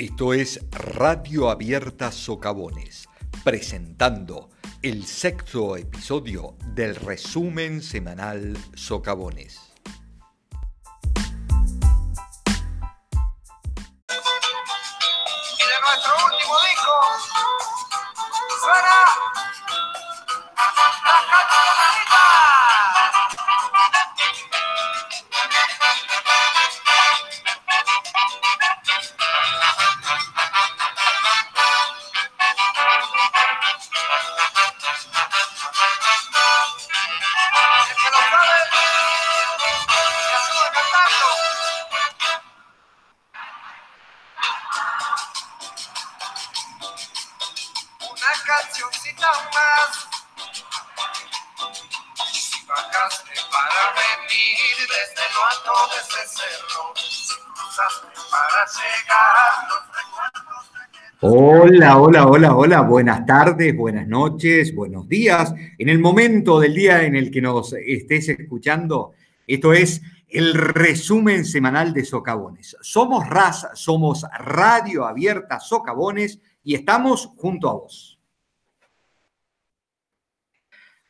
Esto es Radio Abierta Socavones, presentando el sexto episodio del resumen semanal Socavones. Hola, hola, hola, hola, buenas tardes, buenas noches, buenos días. En el momento del día en el que nos estés escuchando, esto es el resumen semanal de Socavones. Somos RAS, somos Radio Abierta Socavones y estamos junto a vos.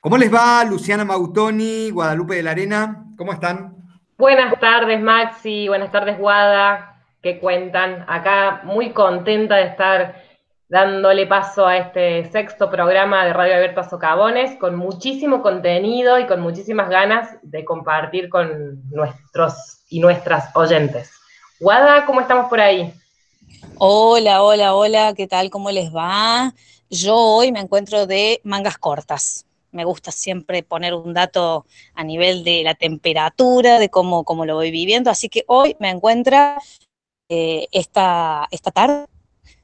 ¿Cómo les va Luciana Mautoni, Guadalupe de la Arena? ¿Cómo están? Buenas tardes, Maxi. Buenas tardes, Guada. ¿Qué cuentan? Acá muy contenta de estar dándole paso a este sexto programa de Radio Abierta Socavones, con muchísimo contenido y con muchísimas ganas de compartir con nuestros y nuestras oyentes. Guada, ¿cómo estamos por ahí? Hola, hola, hola, ¿qué tal? ¿Cómo les va? Yo hoy me encuentro de mangas cortas. Me gusta siempre poner un dato a nivel de la temperatura, de cómo, cómo lo voy viviendo. Así que hoy me encuentra eh, esta, esta tarde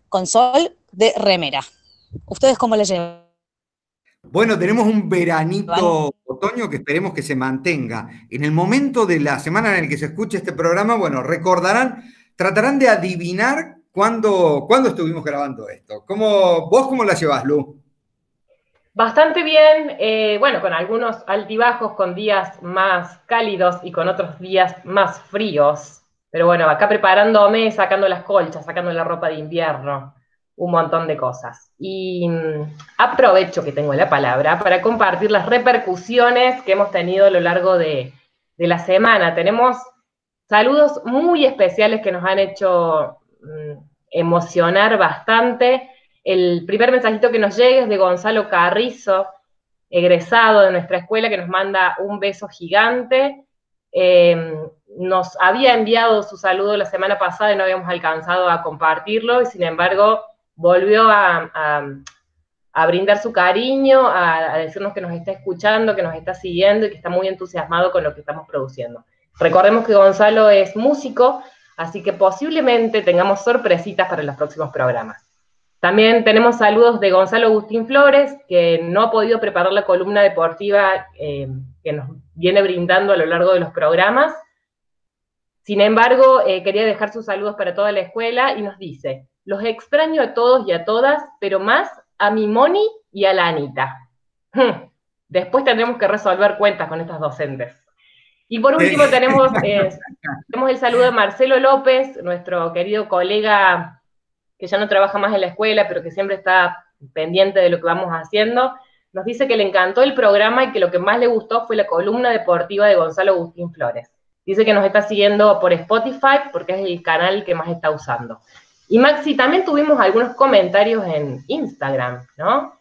con sol de remera. ¿Ustedes cómo les llevan? Bueno, tenemos un veranito otoño que esperemos que se mantenga. En el momento de la semana en el que se escuche este programa, bueno, recordarán, tratarán de adivinar cuándo, cuándo estuvimos grabando esto. ¿Cómo, ¿Vos cómo la llevas, Lu? Bastante bien, eh, bueno, con algunos altibajos, con días más cálidos y con otros días más fríos. Pero bueno, acá preparándome, sacando las colchas, sacando la ropa de invierno, un montón de cosas. Y mm, aprovecho que tengo la palabra para compartir las repercusiones que hemos tenido a lo largo de, de la semana. Tenemos saludos muy especiales que nos han hecho mm, emocionar bastante. El primer mensajito que nos llega es de Gonzalo Carrizo, egresado de nuestra escuela, que nos manda un beso gigante. Eh, nos había enviado su saludo la semana pasada y no habíamos alcanzado a compartirlo, y sin embargo volvió a, brindar su cariño, a decirnos que nos está escuchando, que nos está siguiendo y que está muy entusiasmado con lo que estamos produciendo. Recordemos que Gonzalo es músico, así que posiblemente tengamos sorpresitas para los próximos programas. También tenemos saludos de Gonzalo Agustín Flores, que no ha podido preparar la columna deportiva eh, que nos viene brindando a lo largo de los programas. Sin embargo, eh, quería dejar sus saludos para toda la escuela y nos dice, los extraño a todos y a todas, pero más a mi Moni y a la Anita. Hmm, Después tendremos que resolver cuentas con estas docentes. Y por último tenemos, eh, tenemos el saludo de Marcelo López, nuestro querido colega que ya no trabaja más en la escuela, pero que siempre está pendiente de lo que vamos haciendo. Nos dice que le encantó el programa y que lo que más le gustó fue la columna deportiva de Gonzalo Agustín Flores. Dice que nos está siguiendo por Spotify porque es el canal que más está usando. Y Maxi, también tuvimos algunos comentarios en Instagram, ¿no?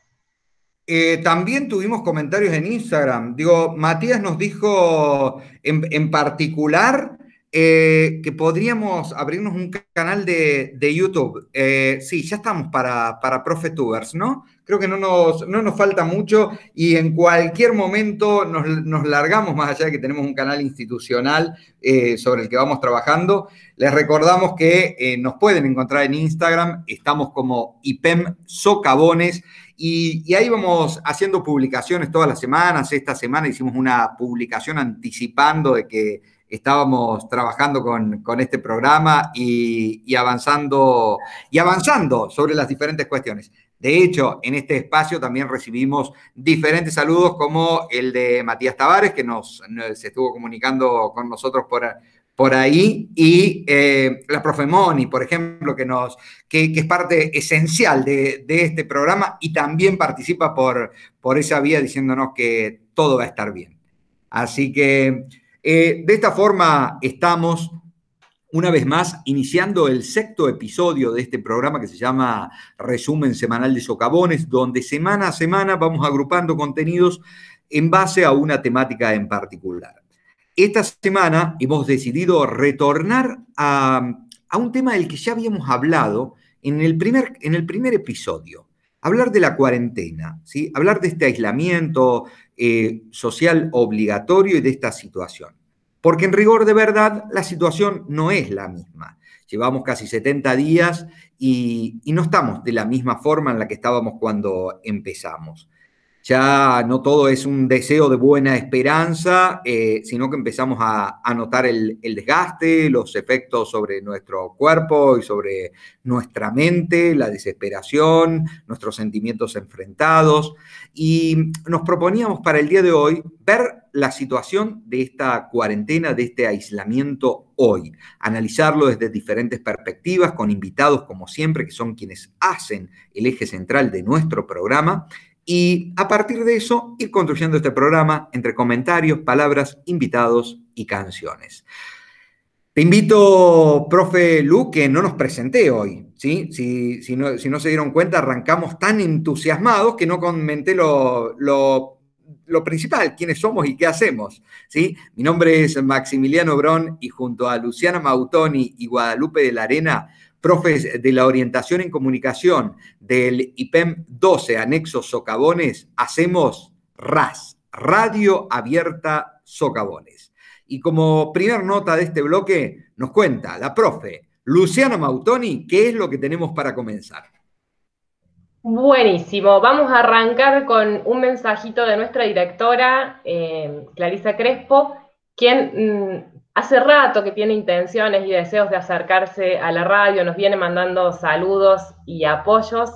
Eh, también tuvimos comentarios en Instagram. Digo, Matías nos dijo en, en particular eh, que podríamos abrirnos un canal de, de YouTube. Eh, sí, ya estamos para, para Profetubers, ¿no? Creo que no nos, no nos falta mucho y en cualquier momento nos, nos largamos, más allá de que tenemos un canal institucional eh, sobre el que vamos trabajando. Les recordamos que nos pueden encontrar en Instagram, estamos como IPEM Socavones. Y, y, ahí vamos haciendo publicaciones todas las semanas. Esta semana hicimos una publicación anticipando de que estábamos trabajando con, con este programa y, avanzando, y avanzando sobre las diferentes cuestiones. De hecho, en este espacio también recibimos diferentes saludos como el de Matías Tavares, que nos, nos estuvo comunicando con nosotros por, por ahí, y eh, la profe Moni, por ejemplo, que, nos, que, es parte esencial de, este programa y también participa por, por esa vía diciéndonos que todo va a estar bien. Así que eh, de esta forma estamos una vez más iniciando el sexto episodio de este programa que se llama Resumen Semanal de Socavones, donde semana a semana vamos agrupando contenidos en base a una temática en particular. Esta semana hemos decidido retornar a, un tema del que ya habíamos hablado en el primer, en el primer episodio. Hablar de la cuarentena, ¿sí? hablar de este aislamiento eh, social obligatorio y de esta situación. Porque en rigor de verdad la situación no es la misma. Llevamos casi 70 días y no estamos de la misma forma en la que estábamos cuando empezamos ya no todo es un deseo de buena esperanza, eh, sino que empezamos a, notar el, desgaste, los efectos sobre nuestro cuerpo y sobre nuestra mente, la desesperación, nuestros sentimientos enfrentados. Y nos proponíamos para el día de hoy ver la situación de esta cuarentena, de este aislamiento hoy, analizarlo desde diferentes perspectivas, con invitados como siempre, que son quienes hacen el eje central de nuestro programa y a partir de eso ir construyendo este programa entre comentarios, palabras, invitados y canciones. Te invito, profe Lu, que no nos presenté hoy. ¿sí? Si, no, se dieron cuenta, arrancamos tan entusiasmados que no comenté lo, lo, principal, quiénes somos y qué hacemos. ¿sí? Mi nombre es Maximiliano Brón y junto a Luciana Mautoni y Guadalupe de la Arena profes de la orientación en comunicación del IPEM 12, anexo Socavones, hacemos RAS, Radio Abierta Socavones. Y como primer nota de este bloque, nos cuenta la profe Luciana Mautoni qué es lo que tenemos para comenzar. Buenísimo, vamos a arrancar con un mensajito de nuestra directora, eh, Clarisa Crespo, quien mm, hace rato que tiene intenciones y deseos de acercarse a la radio, nos viene mandando saludos y apoyos.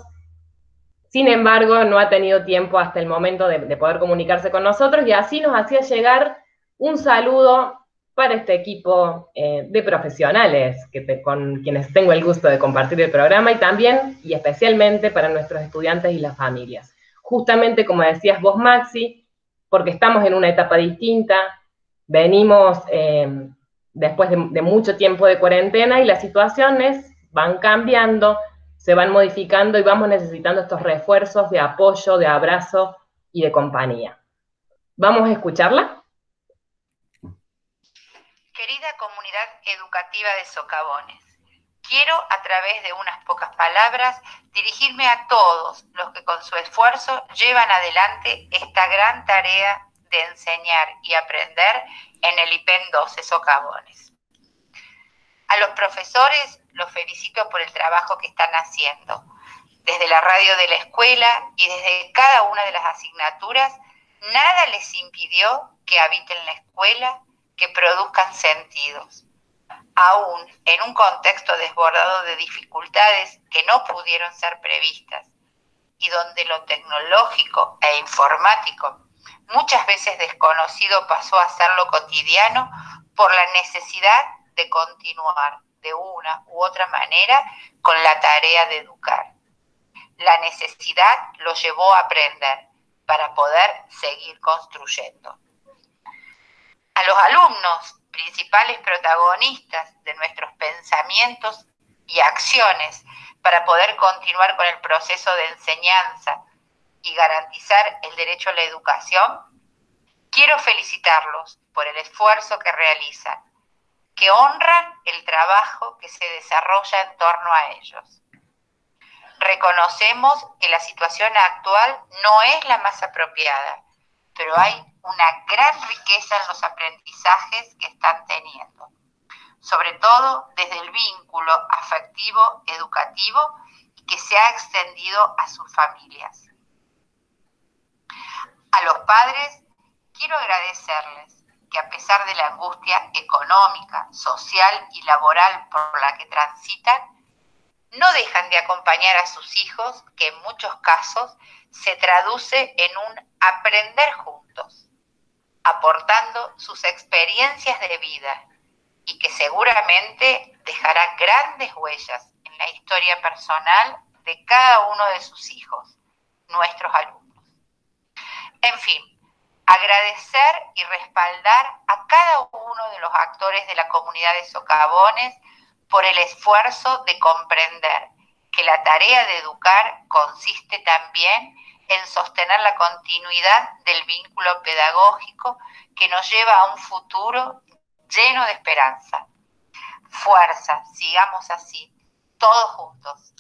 Sin embargo, no ha tenido tiempo hasta el momento de, poder comunicarse con nosotros y así nos hacía llegar un saludo para este equipo eh, de profesionales que con quienes tengo el gusto de compartir el programa y también y especialmente para nuestros estudiantes y las familias. Justamente como decías vos, Maxi, porque estamos en una etapa distinta, venimos eh, después de, mucho tiempo de cuarentena y las situaciones van cambiando, se van modificando y vamos necesitando estos refuerzos de apoyo, de abrazo y de compañía. ¿Vamos a escucharla? Querida comunidad educativa de Socavones, quiero a través de unas pocas palabras dirigirme a todos los que con su esfuerzo llevan adelante esta gran tarea de enseñar y aprender en el IPEN 12 Socavones. A los profesores los felicito por el trabajo que están haciendo. Desde la radio de la escuela y desde cada una de las asignaturas, nada les impidió que habiten la escuela, que produzcan sentidos. Aún en un contexto desbordado de dificultades que no pudieron ser previstas y donde lo tecnológico e informático muchas veces desconocido pasó a ser lo cotidiano por la necesidad de continuar de una u otra manera con la tarea de educar. La necesidad lo llevó a aprender para poder seguir construyendo. A los alumnos, principales protagonistas de nuestros pensamientos y acciones para poder continuar con el proceso de enseñanza y garantizar el derecho a la educación, quiero felicitarlos por el esfuerzo que realizan, que honran el trabajo que se desarrolla en torno a ellos. Reconocemos que la situación actual no es la más apropiada, pero hay una gran riqueza en los aprendizajes que están teniendo, sobre todo desde el vínculo afectivo educativo que se ha extendido a sus familias. A los padres quiero agradecerles que a pesar de la angustia económica, social y laboral por la que transitan, no dejan de acompañar a sus hijos, que en muchos casos se traduce en un aprender juntos, aportando sus experiencias de vida y que seguramente dejará grandes huellas en la historia personal de cada uno de sus hijos, nuestros alumnos. En fin, agradecer y respaldar a cada uno de los actores de la comunidad de socavones por el esfuerzo de comprender que la tarea de educar consiste también en sostener la continuidad del vínculo pedagógico que nos lleva a un futuro lleno de esperanza. Fuerza, sigamos así, todos juntos.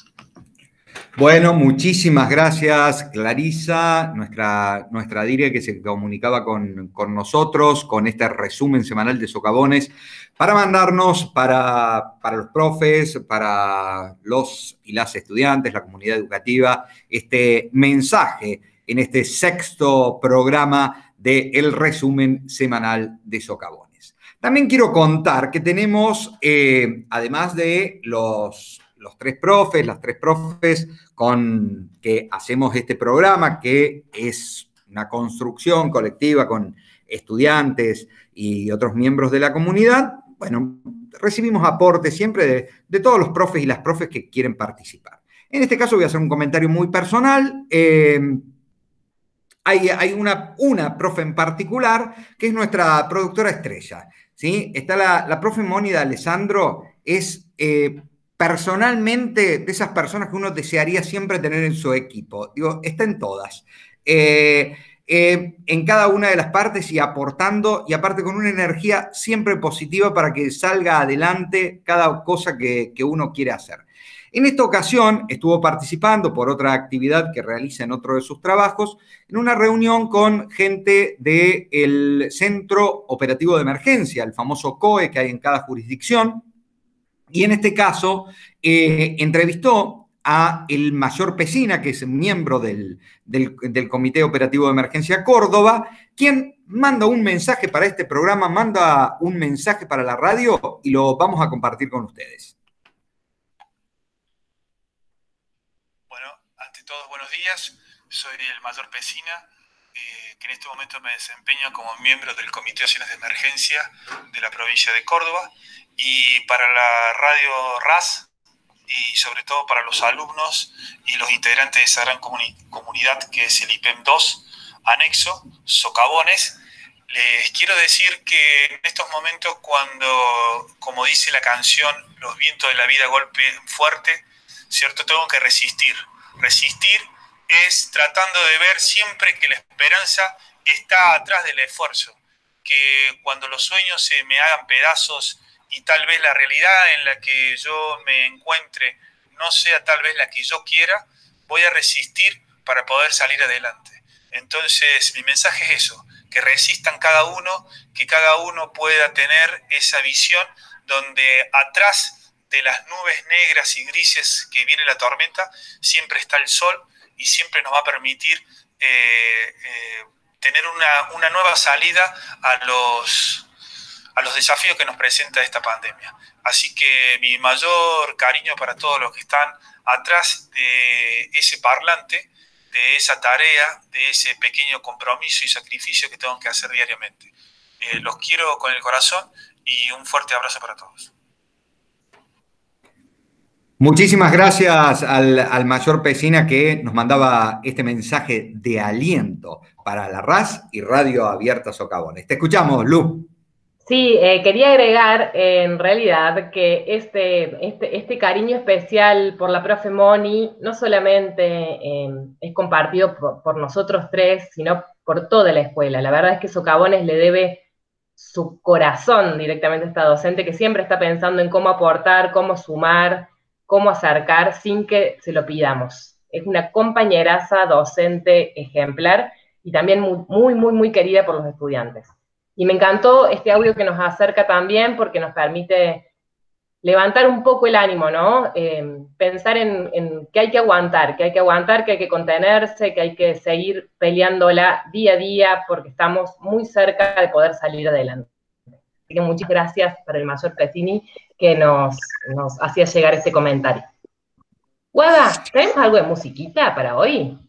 Bueno, muchísimas gracias, Clarisa, nuestra, nuestra dire que se comunicaba con, nosotros con este resumen semanal de socavones para mandarnos para, para, los profes, para los y las estudiantes, la comunidad educativa, este mensaje en este sexto programa de el resumen semanal de socavones. También quiero contar que tenemos, eh, además de los los tres profes, las tres profes con que hacemos este programa, que es una construcción colectiva con estudiantes y otros miembros de la comunidad, bueno, recibimos aportes siempre de, todos los profes y las profes que quieren participar. En este caso voy a hacer un comentario muy personal. Eh, hay, una, una, profe en particular que es nuestra productora estrella. ¿sí? Está la, la profe Mónida Alessandro, es eh, personalmente de esas personas que uno desearía siempre tener en su equipo. Digo, está en todas. Eh, eh, en cada una de las partes y aportando, y aparte con una energía siempre positiva para que salga adelante cada cosa que, uno quiere hacer. En esta ocasión estuvo participando por otra actividad que realiza en otro de sus trabajos, en una reunión con gente del Centro Operativo de Emergencia, el famoso COE que hay en cada jurisdicción, y en este caso eh, entrevistó a el mayor Pesina, que es miembro del, Comité Operativo de Emergencia Córdoba, quien manda un mensaje para este programa, manda un mensaje para la radio y lo vamos a compartir con ustedes. Bueno, ante todos, buenos días. Soy el mayor Pesina, eh, que en este momento me desempeño como miembro del Comité de Acciones de Emergencia de la provincia de Córdoba y para la radio RAS y sobre todo para los alumnos y los integrantes de esa gran comunidad que es el IPEM 2, anexo, socavones, les quiero decir que en estos momentos cuando, como dice la canción, los vientos de la vida golpeen fuerte, ¿cierto? Tengo que resistir. Resistir es tratando de ver siempre que la esperanza está atrás del esfuerzo, que cuando los sueños se me hagan pedazos y tal vez la realidad en la que yo me encuentre no sea tal vez la que yo quiera, voy a resistir para poder salir adelante. Entonces mi mensaje es eso, que resistan cada uno, que cada uno pueda tener esa visión donde atrás de las nubes negras y grises que viene la tormenta, siempre está el sol y siempre nos va a permitir eh, eh, tener una, una nueva salida a los, a los desafíos que nos presenta esta pandemia. Así que mi mayor cariño para todos los que están atrás de ese parlante, de esa tarea, de ese pequeño compromiso y sacrificio que tengo que hacer diariamente. Eh, los quiero con el corazón y un fuerte abrazo para todos. Muchísimas gracias al, al, mayor Pesina que nos mandaba este mensaje de aliento para la RAS y Radio Abierta Socavones. Te escuchamos, Lu. Sí, eh, quería agregar en realidad que este, este, este, cariño especial por la profe Moni no solamente em, es compartido por, nosotros tres, sino por toda la escuela. La verdad es que Socavones le debe su corazón directamente a esta docente que siempre está pensando en cómo aportar, cómo sumar, cómo acercar sin que se lo pidamos. Es una compañeraza docente ejemplar y también muy, muy, muy querida por los estudiantes. Y me encantó este audio que nos acerca también porque nos permite levantar un poco el ánimo, ¿no? Eh, pensar en, que hay que aguantar, que hay que aguantar, que hay que contenerse, que hay que seguir peleándola día a día porque estamos muy cerca de poder salir adelante. Así que muchas gracias para el mayor Petini que nos, nos hacía llegar este comentario. Guada, ¿tenemos algo de musiquita para hoy?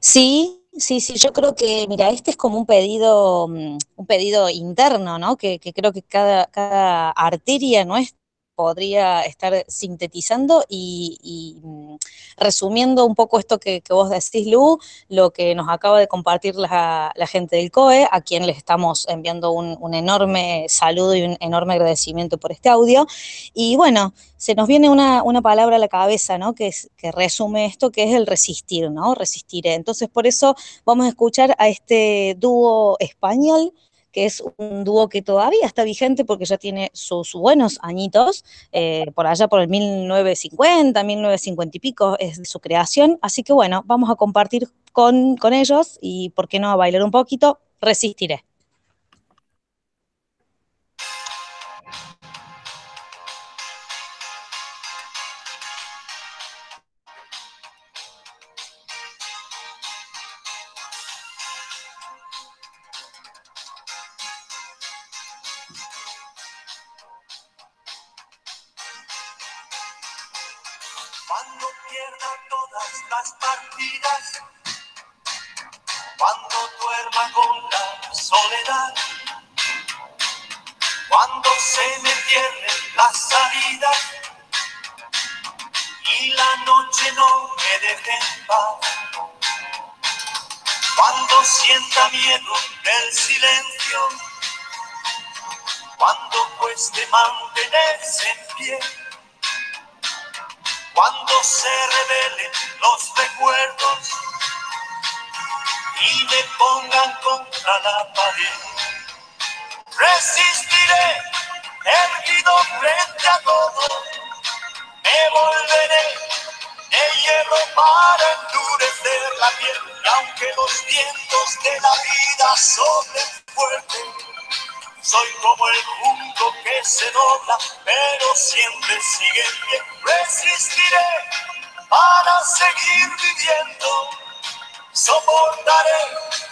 Sí, Sí, sí, yo creo que, mira, este es como un pedido, mm, un pedido interno, ¿no? Que, que creo que cada, cada arteria nuestra podría estar sintetizando y, mm, resumiendo un poco esto que, vos decís, Lu, lo que nos acaba de compartir la, gente del COE, a quien les estamos enviando un, enorme saludo y un enorme agradecimiento por este audio. Y bueno, se nos viene una, palabra a la cabeza, ¿no? Que, es, que resume esto, que es el resistir, ¿no? Resistiré. Entonces, por eso vamos a escuchar a este dúo español que es un dúo que todavía está vigente porque ya tiene sus buenos añitos, eh, por allá por el 1950, 1950 y pico es su creación. Así que bueno, vamos a compartir con, con ellos y por qué no a bailar un poquito, resistiré. se me cierren las salidas y la noche no me deje en paz. Cuando sienta miedo del silencio, cuando cueste mantenerse en pie, cuando se revelen los recuerdos y me pongan contra la pared, resistiré Perdido frente a todo, me volveré de hierro para endurecer la piel. Y aunque los vientos de la vida soplen fuerte, soy como el junco que se dobla, pero siempre sigue en pie. Resistiré para seguir viviendo, soportaré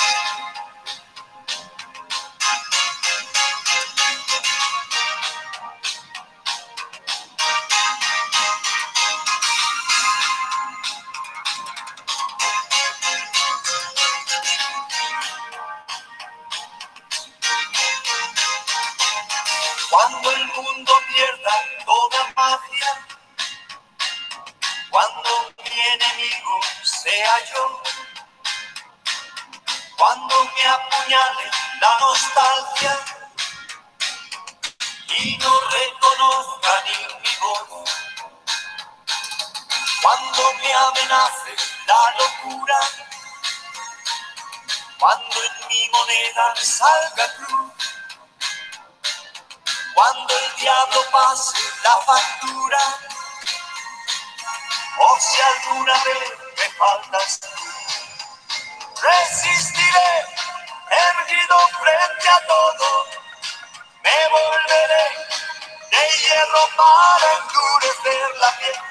amenace la locura. Cuando en mi moneda salga cruz, cuando el diablo pase la factura, o si alguna vez me faltas tú, resistiré, erguido frente a todo, me volveré de hierro para endurecer la piel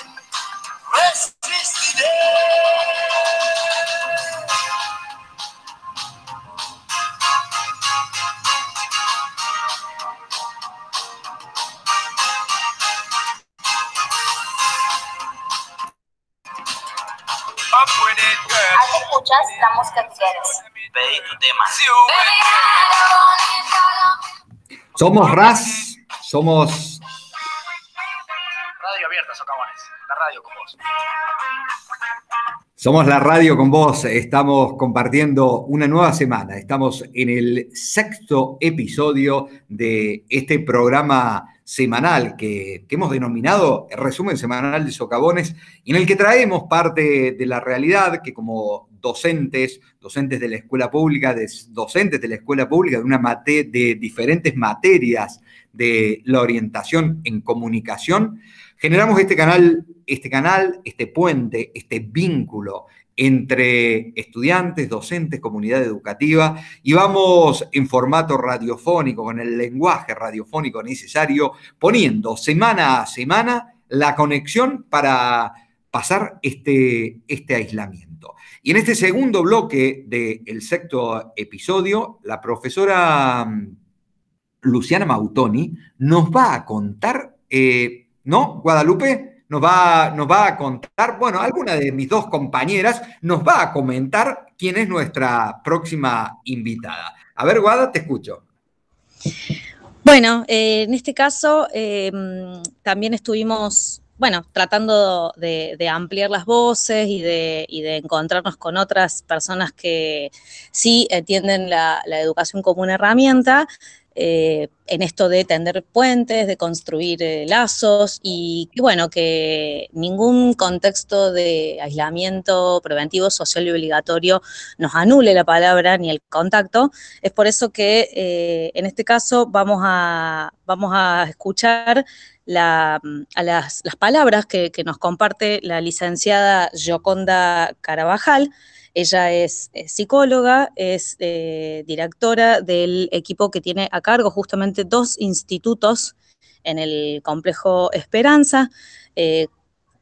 resistiré. Escuchas Somos RAS, somos la radio con vos. Somos la radio con vos, estamos compartiendo una nueva semana, estamos en el sexto episodio de este programa semanal que, hemos denominado resumen semanal de socavones, en el que traemos parte de la realidad que como docentes, docentes de la escuela pública, docentes de la escuela pública de, una mate, de diferentes materias de la orientación en comunicación, generamos este canal este canal, este puente, este vínculo entre estudiantes, docentes, comunidad educativa, y vamos en formato radiofónico, con el lenguaje radiofónico necesario, poniendo semana a semana la conexión para pasar este, este aislamiento. Y en este segundo bloque del sexto episodio, la profesora mm, Luciana Mautoni nos va a contar, eh, ¿no? Guadalupe, nos va, nos va a contar, bueno, alguna de mis dos compañeras nos va a comentar quién es nuestra próxima invitada. A ver, Guada, te escucho. Bueno, eh, en este caso em, también estuvimos, bueno, tratando de, ampliar las voces y de, encontrarnos con otras personas que sí entienden la, la educación como una herramienta eh, en esto de tender puentes, de construir eh, lazos y bueno, que ningún contexto de aislamiento preventivo, social y obligatorio nos anule la palabra ni el contacto. Es por eso que eh, en este caso vamos a, vamos a escuchar las, palabras que, que nos comparte la licenciada Gioconda Carabajal ella es, psicóloga, es eh, directora del equipo que tiene a cargo justamente dos institutos en el complejo Esperanza. Eh,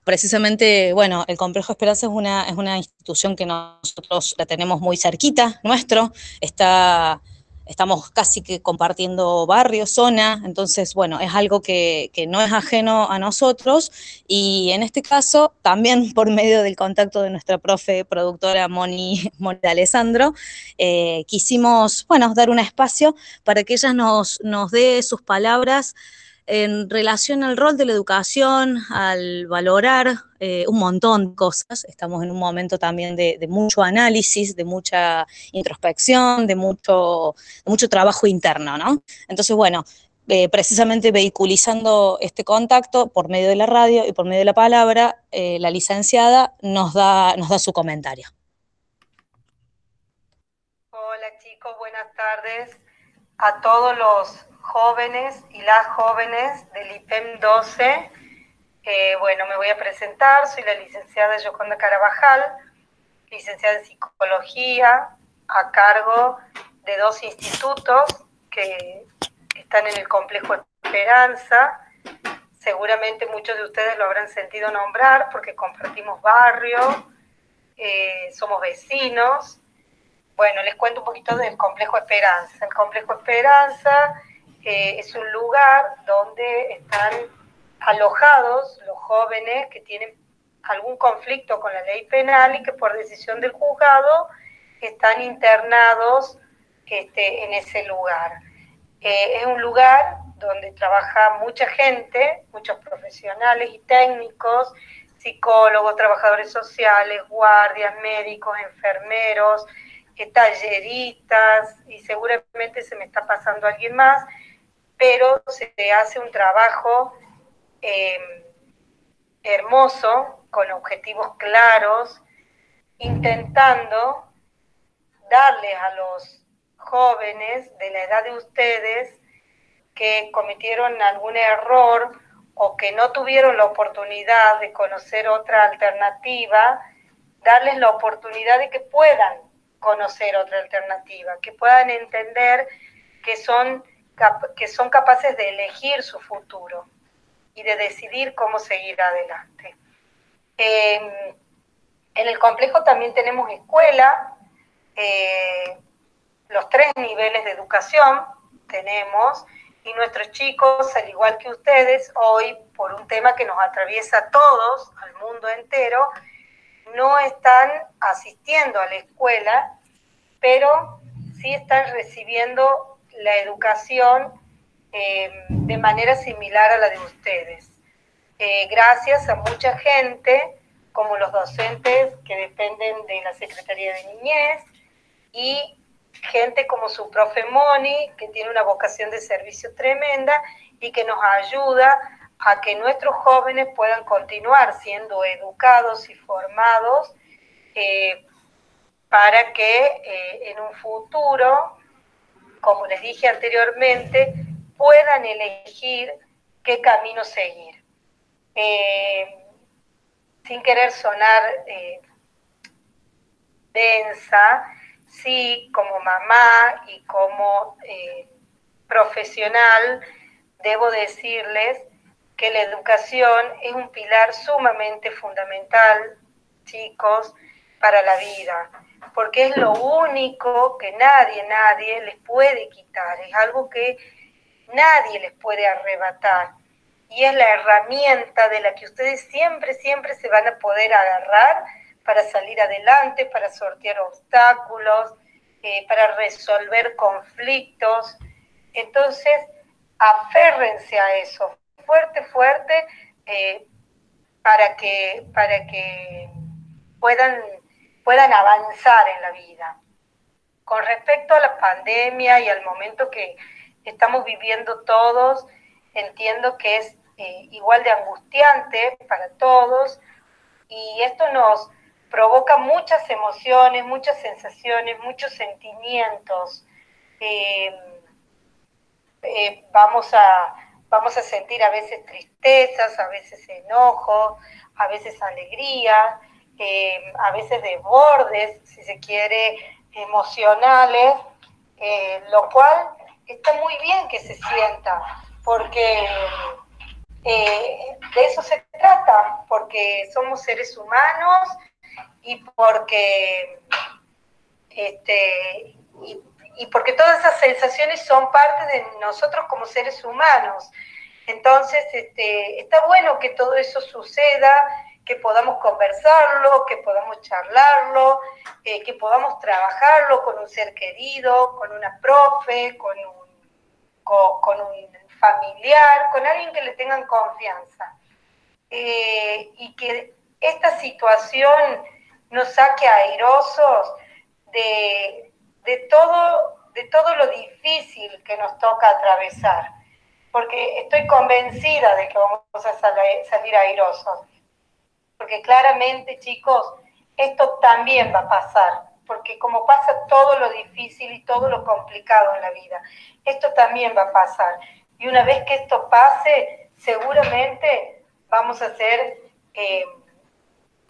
precisamente, bueno, el complejo Esperanza es una, es una institución que nosotros la tenemos muy cerquita, nuestro, está estamos casi que compartiendo barrio, zona, entonces, bueno, es algo que, no es ajeno a nosotros y en este caso, también por medio del contacto de nuestra profe productora Moni, Moni Alessandro, eh, quisimos, bueno, dar un espacio para que ella nos, nos dé sus palabras en relación al rol de la educación, al valorar eh, un montón de cosas. Estamos en un momento también de, mucho análisis, de mucha introspección, de mucho, mucho trabajo interno, ¿no? Entonces, bueno, eh, precisamente vehiculizando este contacto por medio de la radio y por medio de la palabra, eh, la licenciada nos da, nos da su comentario. Hola chicos, buenas tardes a todos los jóvenes y las jóvenes del IPEM 12. Eh, bueno, me voy a presentar, soy la licenciada Yoconda Carabajal, licenciada en psicología, a cargo de dos institutos que están en el complejo Esperanza. Seguramente muchos de ustedes lo habrán sentido nombrar porque compartimos barrio, eh, somos vecinos. Bueno, les cuento un poquito del complejo Esperanza. El complejo Esperanza es un lugar donde están alojados los jóvenes que tienen algún conflicto con la ley penal y que por decisión del juzgado están internados este, en ese lugar. Eh, es un lugar donde trabaja mucha gente, muchos profesionales y técnicos, psicólogos, trabajadores sociales, guardias, médicos, enfermeros, talleristas y seguramente se me está pasando alguien más pero se hace un trabajo em, hermoso, con objetivos claros, intentando darles a los jóvenes de la edad de ustedes que cometieron algún error o que no tuvieron la oportunidad de conocer otra alternativa, darles la oportunidad de que puedan conocer otra alternativa, que puedan entender que son que son capaces de elegir su futuro y de decidir cómo seguir adelante. Em, en el complejo también tenemos escuela, eh, los tres niveles de educación tenemos, y nuestros chicos, al igual que ustedes, hoy, por un tema que nos atraviesa a todos, al mundo entero, no están asistiendo a la escuela, pero sí están recibiendo la educación eh, de manera similar a la de ustedes. Eh, gracias a mucha gente, como los docentes que dependen de la Secretaría de Niñez, y gente como su profe Moni, que tiene una vocación de servicio tremenda y que nos ayuda a que nuestros jóvenes puedan continuar siendo educados y formados eh, para que eh, en un futuro, como les dije anteriormente, puedan elegir qué camino seguir. Eh, sin querer sonar eh, densa, sí, como mamá y como profesional, debo decirles que la educación es un pilar sumamente fundamental, chicos, para la vida, porque es lo único que nadie, nadie les puede quitar, es algo que nadie les puede arrebatar. Y es la herramienta de la que ustedes siempre, siempre se van a poder agarrar para salir adelante, para sortear obstáculos, eh, para resolver conflictos. Entonces, aférrense a eso, fuerte, fuerte, eh, para, que, para que puedan, puedan avanzar en la vida. Con respecto a la pandemia y al momento que estamos viviendo todos, entiendo que es eh, igual de angustiante para todos y esto nos provoca muchas emociones, muchas sensaciones, muchos sentimientos. Eh, vamos a vamos a sentir a veces tristezas, a veces enojo, a veces alegría, eh, a veces desbordes, si se quiere, emocionales, eh, lo cual está muy bien que se sienta, porque eh, de eso se trata, porque somos seres humanos y porque este, y porque todas esas sensaciones son parte de nosotros como seres humanos. Entonces, este, está bueno que todo eso suceda, que podamos conversarlo, que podamos charlarlo, eh, que podamos trabajarlo con un ser querido, con una profe, con un, familiar, con alguien que le tengan confianza. Eh, y que esta situación nos saque airosos de, de todo, de todo lo difícil que nos toca atravesar, porque estoy convencida de que vamos a salir airosos, porque claramente, chicos, esto también va a pasar, porque como pasa todo lo difícil y todo lo complicado en la vida, esto también va a pasar. Y una vez que esto pase, seguramente vamos a hacer, eh,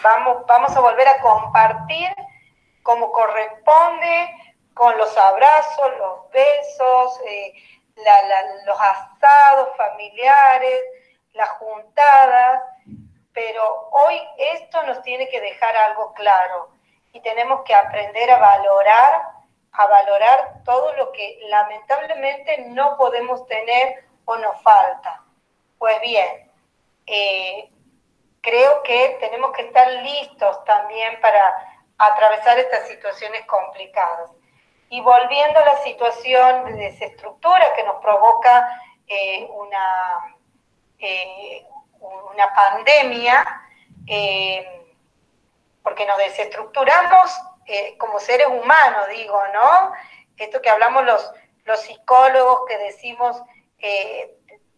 vamos, vamos a volver a compartir como corresponde, con los abrazos, los besos, eh, los asados familiares, las juntadas, pero hoy esto nos tiene que dejar algo claro y tenemos que aprender a valorar, a valorar todo lo que lamentablemente no podemos tener o nos falta. Pues bien, eh, creo que tenemos que estar listos también para atravesar estas situaciones complicadas. Y volviendo a la situación de desestructura que nos provoca eh, una, eh, una pandemia, eh, porque nos desestructuramos como seres humanos, digo, ¿no? Esto que hablamos los, los psicólogos que decimos,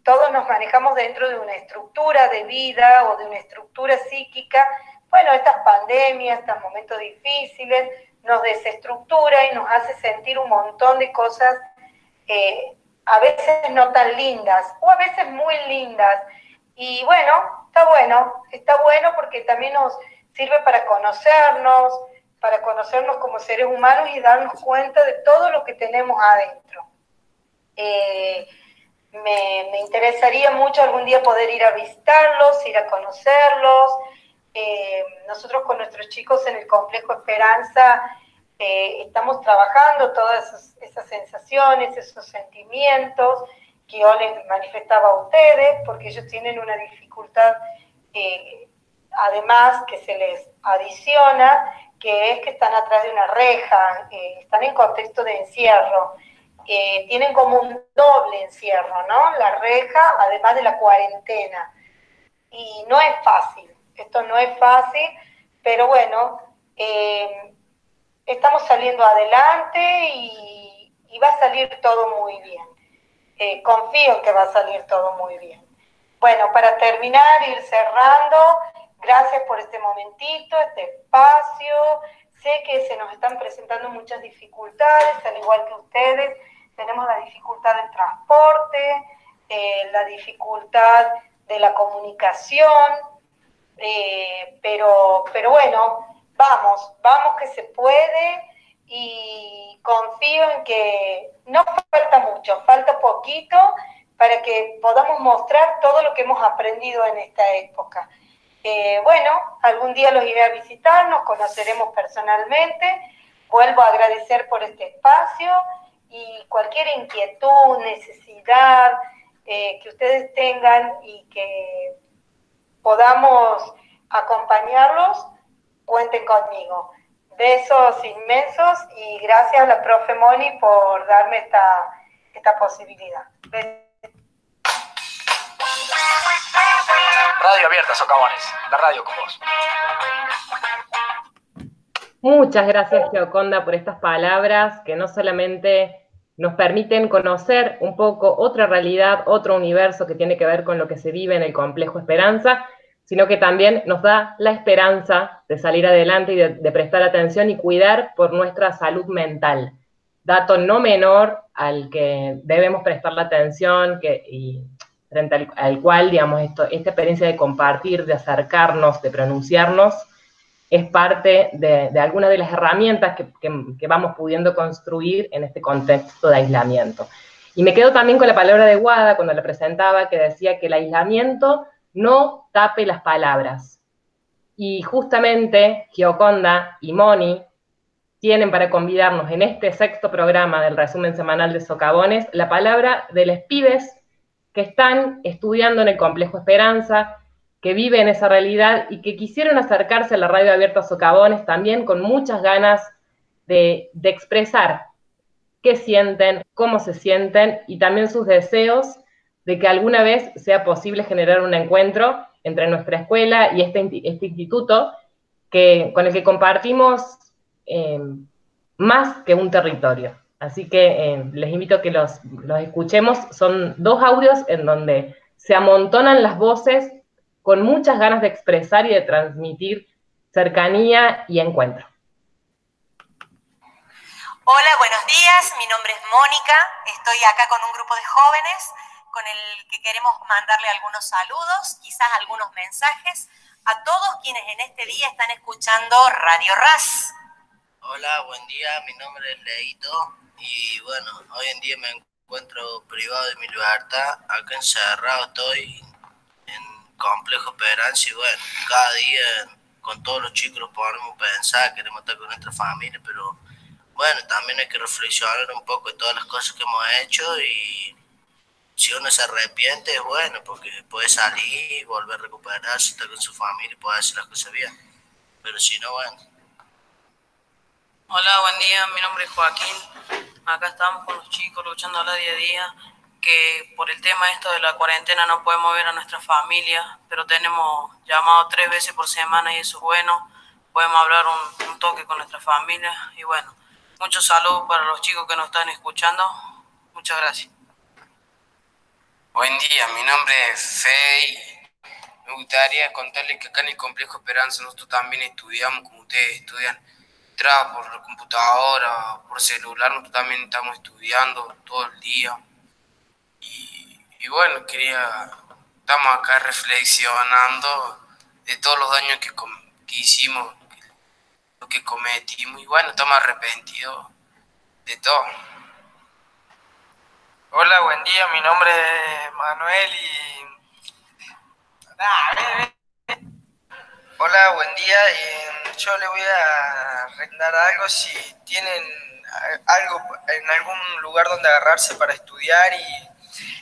todos nos manejamos dentro de una estructura de vida o de una estructura psíquica. Bueno, estas pandemias, estos momentos difíciles, nos desestructura y nos hace sentir un montón de cosas eh, a veces no tan lindas o a veces muy lindas. Y bueno, está bueno, está bueno porque también nos sirve para conocernos, para conocernos como seres humanos y darnos cuenta de todo lo que tenemos adentro. Eh, me, interesaría mucho algún día poder ir a visitarlos, ir a conocerlos, eh, nosotros con nuestros chicos en el Complejo Esperanza eh, estamos trabajando todas esas, sensaciones, esos sentimientos que yo les manifestaba a ustedes, porque ellos tienen una dificultad, eh, además que se les adiciona, que es que están atrás de una reja, están en contexto de encierro. tienen como un doble encierro, ¿no? La reja, además de la cuarentena. Y no es fácil, esto no es fácil, pero bueno, eh, estamos saliendo adelante y, va a salir todo muy bien. Eh, confío que va a salir todo muy bien. Bueno, para terminar, ir cerrando, gracias por este momentito, este espacio. Sé que se nos están presentando muchas dificultades, al igual que ustedes. Tenemos la dificultad del transporte, eh, la dificultad de la comunicación, eh, pero, pero bueno, vamos, vamos que se puede y confío en que no falta mucho, falta poquito para que podamos mostrar todo lo que hemos aprendido en esta época. Eh, bueno, algún día los iré a visitar, nos conoceremos personalmente. Vuelvo a agradecer por este espacio y cualquier inquietud, necesidad eh, que ustedes tengan y que podamos acompañarlos, cuenten conmigo. Besos inmensos y gracias a la profe Moni por darme esta, esta posibilidad. Radio Abierta, Socavones, la radio con vos. Muchas gracias, Geoconda, por estas palabras que no solamente nos permiten conocer un poco otra realidad, otro universo que tiene que ver con lo que se vive en el complejo Esperanza, sino que también nos da la esperanza de salir adelante y de, prestar atención y cuidar por nuestra salud mental. Dato no menor al que debemos prestar la atención que, y frente al, cual, digamos, esto, esta experiencia de compartir, de acercarnos, de pronunciarnos, es parte de, algunas de las herramientas que, vamos pudiendo construir en este contexto de aislamiento. Y me quedo también con la palabra de Guada cuando la presentaba, que decía que el aislamiento no tape las palabras. Y justamente Gioconda y Moni tienen para convidarnos en este sexto programa del resumen semanal de Socavones la palabra de los pibes que están estudiando en el Complejo Esperanza, que viven esa realidad y que quisieron acercarse a la radio abierta Socavones también con muchas ganas de, de expresar qué sienten, cómo se sienten y también sus deseos de que alguna vez sea posible generar un encuentro entre nuestra escuela y este, este instituto que, con el que compartimos eh, más que un territorio. Así que eh, les invito a que los, escuchemos. Son dos audios en donde se amontonan las voces con muchas ganas de expresar y de transmitir cercanía y encuentro. Hola, buenos días. Mi nombre es Mónica. Estoy acá con un grupo de jóvenes con el que queremos mandarle algunos saludos, quizás algunos mensajes a todos quienes en este día están escuchando Radio RAS. Hola, buen día. Mi nombre es Leito y bueno, hoy en día me encuentro privado de mi libertad, acá encerrado estoy en complejo esperanza y bueno, cada día con todos los chicos podemos pensar, queremos estar con nuestra familia, pero bueno, también hay que reflexionar un poco de todas las cosas que hemos hecho y si uno se arrepiente es bueno, porque puede salir, volver a recuperarse, estar con su familia y poder hacer las cosas bien, pero si no, bueno. Hola, buen día, mi nombre es Joaquín. Acá estamos con los chicos luchando la día a día, que por el tema esto de la cuarentena no podemos ver a nuestra familia, pero tenemos llamado tres veces por semana y eso es bueno. Podemos hablar un, toque con nuestra familia y bueno, muchos saludos para los chicos que nos están escuchando. Muchas gracias. Buen día, mi nombre es Fey. Me gustaría contarles que acá en el Complejo Esperanza nosotros también estudiamos como ustedes estudian por la computadora, por celular, nosotros también estamos estudiando todo el día. Y, bueno, quería, estamos acá reflexionando de todos los daños que, que hicimos, lo que cometimos, y bueno, estamos arrepentidos de todo. Hola, buen día, mi nombre es Manuel y... Hola, buen día. Eh, yo le voy a recomendar algo si tienen algo en algún lugar donde agarrarse para estudiar y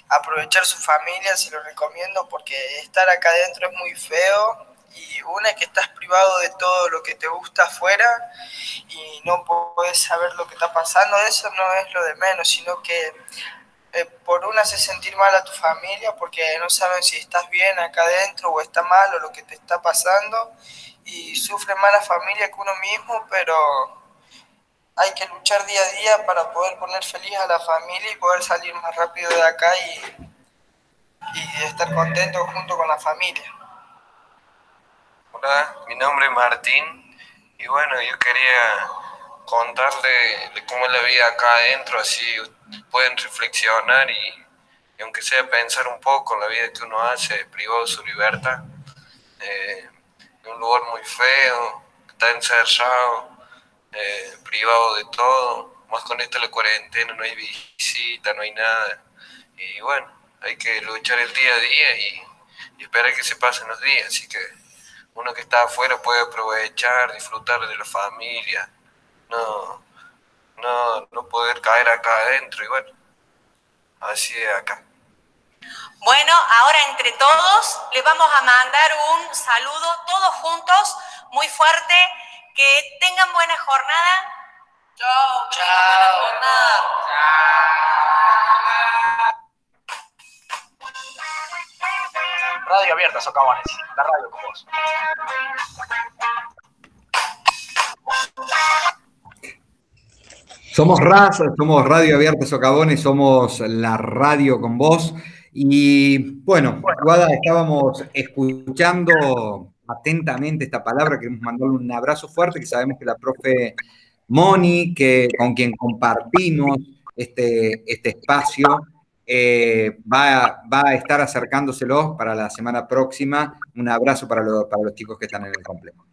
aprovechar su familia, se lo recomiendo porque estar acá adentro es muy feo y una es que estás privado de todo lo que te gusta afuera y no puedes saber lo que está pasando, eso no es lo de menos, sino que eh, por una hace sentir mal a tu familia porque no saben si estás bien acá adentro o está mal o lo que te está pasando y sufre más la familia que uno mismo, pero hay que luchar día a día para poder poner feliz a la familia y poder salir más rápido de acá y, y estar contento junto con la familia. Hola, mi nombre es Martín Y bueno, yo quería contarle cómo es la vida acá adentro, así pueden reflexionar y, aunque sea pensar un poco en la vida que uno hace privado de su libertad. Eh, en un lugar muy feo, está encerrado, eh, privado de todo, más con esto la cuarentena, no hay visita, no hay nada. Y bueno, hay que luchar el día a día y, y esperar que se pasen los días. Así que uno que está afuera puede aprovechar, disfrutar de la familia, no, no, no poder caer acá adentro y bueno, así es acá. Bueno, ahora entre todos les vamos a mandar un saludo, todos juntos, muy fuerte. Que tengan buena jornada. Chao. Chao. Buena jornada. Radio Abierta, Socavones. La radio con vos. Somos RAS, somos Radio Abierta Socavones, somos la radio con vos. Y bueno, Guada, estábamos escuchando atentamente esta palabra, queremos mandarle un abrazo fuerte, que sabemos que la profe Moni, que, con quien compartimos este, este espacio, eh, va, va, a estar acercándoselos para la semana próxima. Un abrazo para, para los chicos que están en el complejo.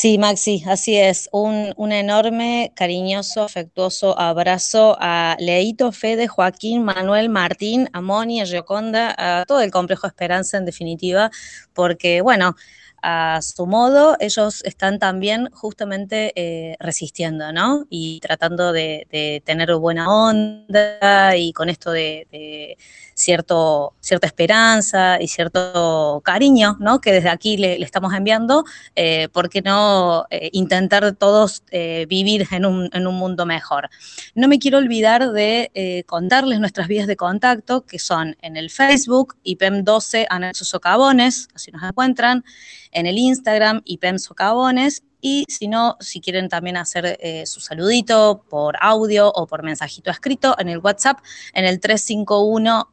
Sí, Maxi, así es. Un, un, enorme, cariñoso, afectuoso abrazo a Leito, Fede, Joaquín, Manuel, Martín, a Moni, a Gioconda, a todo el complejo Esperanza en definitiva, porque, bueno, a su modo, ellos están también justamente eh, resistiendo, ¿no? Y tratando de, de, tener buena onda y con esto de, de, cierto, cierta esperanza y cierto cariño, ¿no? Que desde aquí le, estamos enviando, eh, ¿por qué no eh, intentar todos eh, vivir en un, en un, mundo mejor? No me quiero olvidar de eh, contarles nuestras vías de contacto, que son en el Facebook, IPEM12 Anexo Socavones, así nos encuentran, en el Instagram, IPEM Socavones, y si no, si quieren también hacer eh, su saludito por audio o por mensajito escrito en el WhatsApp, en el 351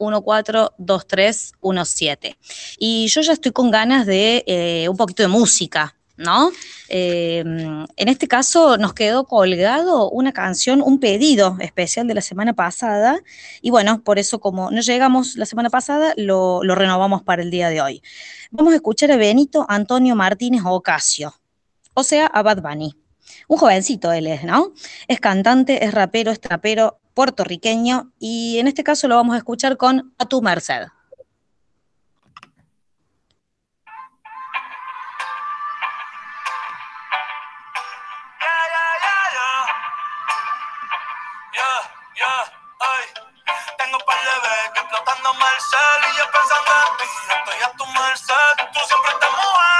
5142317. Y yo ya estoy con ganas de eh, un poquito de música, ¿no? Eh, en este caso nos quedó colgado una canción, un pedido especial de la semana pasada, y bueno, por eso como no llegamos la semana pasada, lo, lo renovamos para el día de hoy. Vamos a escuchar a Benito Antonio Martínez Ocasio, o sea, a Bad Bunny. Un jovencito él es, ¿no? Es cantante, es rapero, es trapero, puertorriqueño, y en este caso lo vamos a escuchar con A tu merced. Marcel y yo pensando en ti, estoy a tu merced. Tú siempre estás ahí,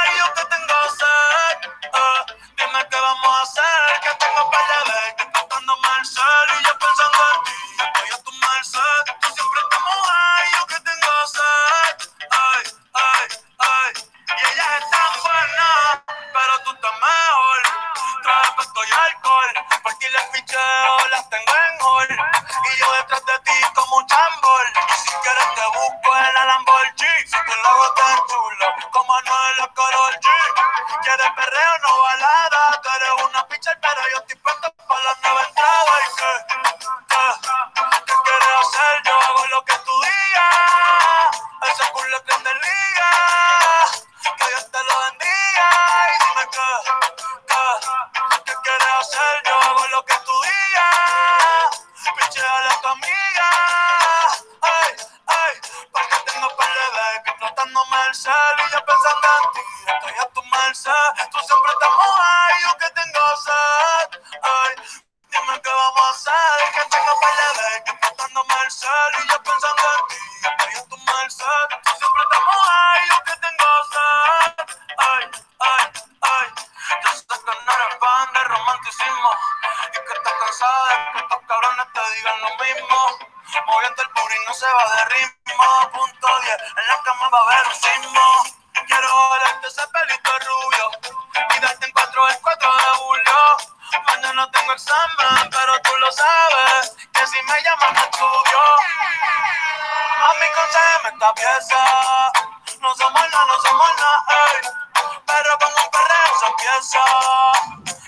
Pero con un perreo se empieza.